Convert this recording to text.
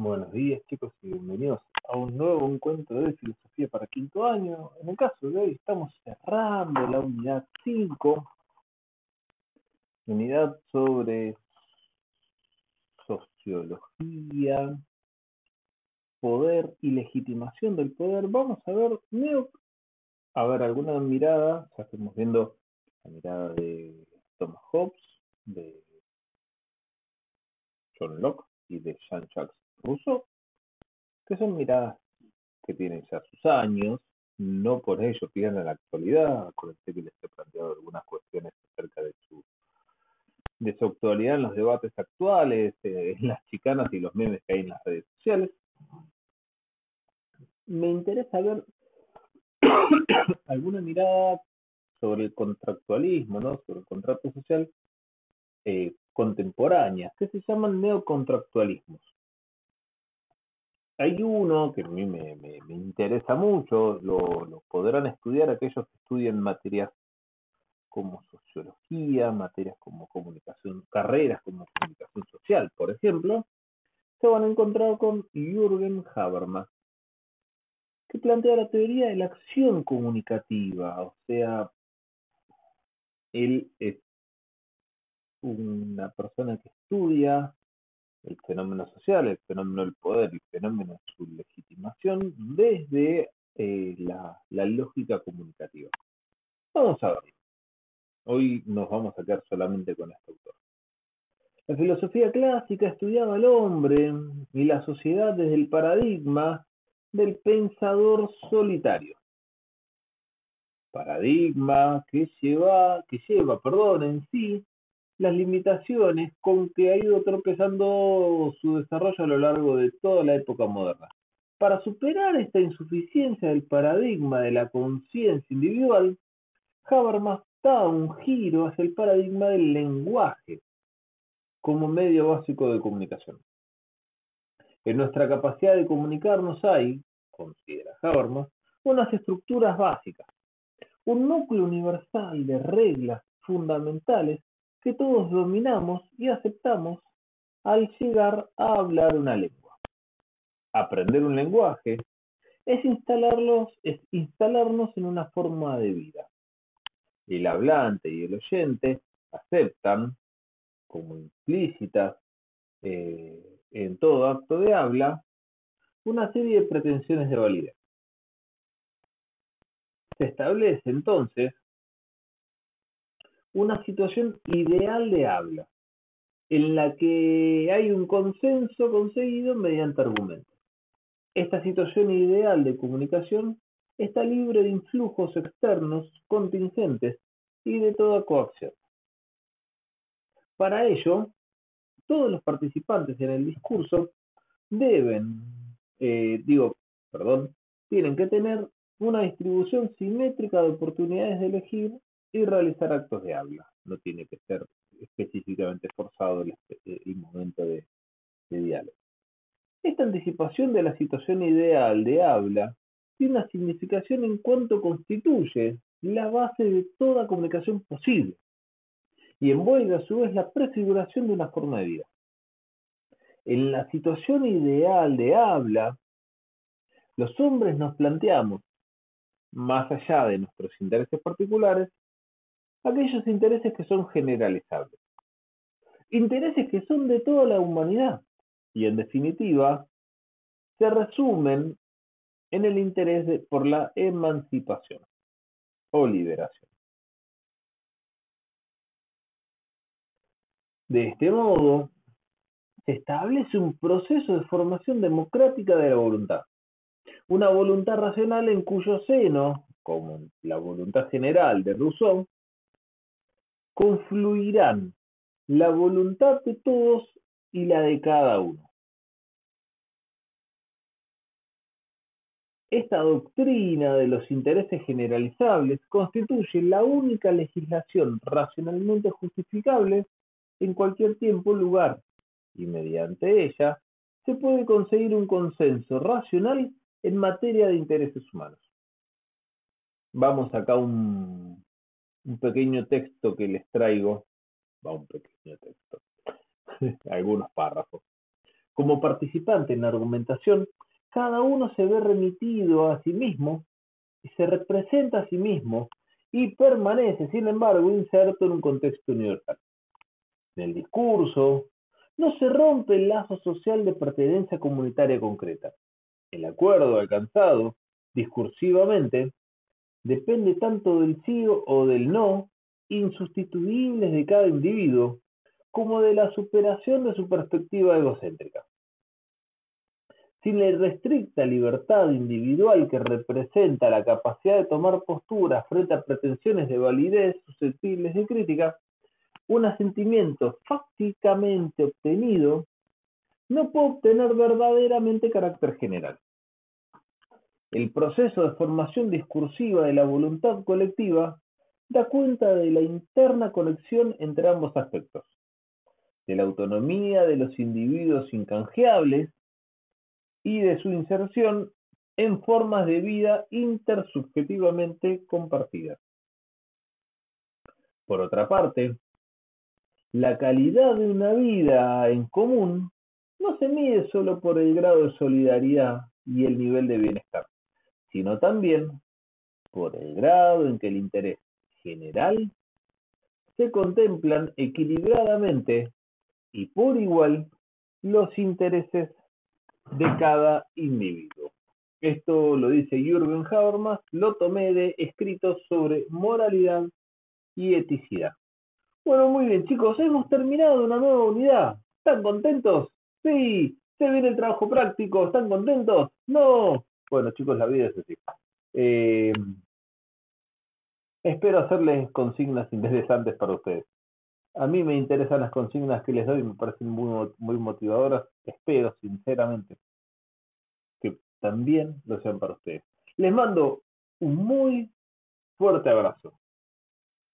Buenos días chicos y bienvenidos a un nuevo encuentro de filosofía para quinto año. En el caso de hoy estamos cerrando la unidad 5, unidad sobre sociología, poder y legitimación del poder. Vamos a ver, a ver alguna mirada, ya estamos viendo la mirada de Thomas Hobbes, de John Locke y de Jean-Jacques Rousseau, que son miradas que tienen ya sus años, no por ello pierden la actualidad, acuérdense que les he planteado algunas cuestiones acerca de su de su actualidad en los debates actuales, eh, en las chicanas y los memes que hay en las redes sociales. Me interesa ver alguna mirada sobre el contractualismo, ¿no? sobre el contrato social eh, contemporánea, que se llaman neocontractualismos. Hay uno que a mí me, interesa mucho, lo, podrán estudiar aquellos que estudian materias como sociología, materias como comunicación, carreras como comunicación social, por ejemplo, se van a encontrar con Jürgen Habermas, que plantea la teoría de la acción comunicativa, o sea, él es una persona que estudia el fenómeno social, el fenómeno del poder, el fenómeno de su legitimación desde eh, la, lógica comunicativa. Vamos a ver. Hoy nos vamos a quedar solamente con este autor. La filosofía clásica estudiaba al hombre y la sociedad desde el paradigma del pensador solitario. Paradigma que lleva, que lleva, perdón, en sí las limitaciones con que ha ido tropezando su desarrollo a lo largo de toda la época moderna. Para superar esta insuficiencia del paradigma de la conciencia individual, Habermas da un giro hacia el paradigma del lenguaje como medio básico de comunicación. En nuestra capacidad de comunicarnos hay, considera Habermas, unas estructuras básicas, un núcleo universal de reglas fundamentales que todos dominamos y aceptamos al llegar a hablar una lengua. Aprender un lenguaje es, instalarlos, es instalarnos en una forma de vida. El hablante y el oyente aceptan como implícitas eh, en todo acto de habla una serie de pretensiones de validez. Se establece entonces una situación ideal de habla, en la que hay un consenso conseguido mediante argumentos. Esta situación ideal de comunicación está libre de influjos externos contingentes y de toda coacción. Para ello, todos los participantes en el discurso deben, eh, digo, perdón, tienen que tener una distribución simétrica de oportunidades de elegir y realizar actos de habla. No tiene que ser específicamente forzado el, momento de, diálogo. Esta anticipación de la situación ideal de habla tiene una significación en cuanto constituye la base de toda comunicación posible y envuelve a su vez la prefiguración de una forma de vida. En la situación ideal de habla, los hombres nos planteamos, más allá de nuestros intereses particulares, aquellos intereses que son generalizables. Intereses que son de toda la humanidad y en definitiva se resumen en el interés por la emancipación o liberación. De este modo, se establece un proceso de formación democrática de la voluntad. Una voluntad racional en cuyo seno, como la voluntad general de Rousseau, confluirán la voluntad de todos y la de cada uno. Esta doctrina de los intereses generalizables constituye la única legislación racionalmente justificable en cualquier tiempo o lugar, y mediante ella se puede conseguir un consenso racional en materia de intereses humanos. Vamos acá un, un pequeño texto que les traigo, va un pequeño texto, algunos párrafos. Como participante en la argumentación, cada uno se ve remitido a sí mismo y se representa a sí mismo y permanece, sin embargo, inserto en un contexto universal. En el discurso no se rompe el lazo social de pertenencia comunitaria concreta. El acuerdo alcanzado discursivamente depende tanto del sí o del no insustituibles de cada individuo como de la superación de su perspectiva egocéntrica. Sin la irrestricta libertad individual que representa la capacidad de tomar posturas frente a pretensiones de validez susceptibles de crítica, un asentimiento fácticamente obtenido no puede obtener verdaderamente carácter general. El proceso de formación discursiva de la voluntad colectiva da cuenta de la interna conexión entre ambos aspectos, de la autonomía de los individuos incanjeables y de su inserción en formas de vida intersubjetivamente compartidas. Por otra parte, la calidad de una vida en común no se mide solo por el grado de solidaridad y el nivel de bienestar, sino también por el grado en que el interés general se contemplan equilibradamente y por igual los intereses de cada individuo. Esto lo dice Jürgen Habermas, lo tomé de escritos sobre moralidad y eticidad. Bueno, muy bien, chicos, hemos terminado una nueva unidad. ¿Están contentos? Sí, se viene el trabajo práctico. ¿Están contentos? No. Bueno, chicos, la vida es así. Eh, espero hacerles consignas interesantes para ustedes. A mí me interesan las consignas que les doy, me parecen muy, muy motivadoras. Espero, sinceramente, que también lo sean para ustedes. Les mando un muy fuerte abrazo.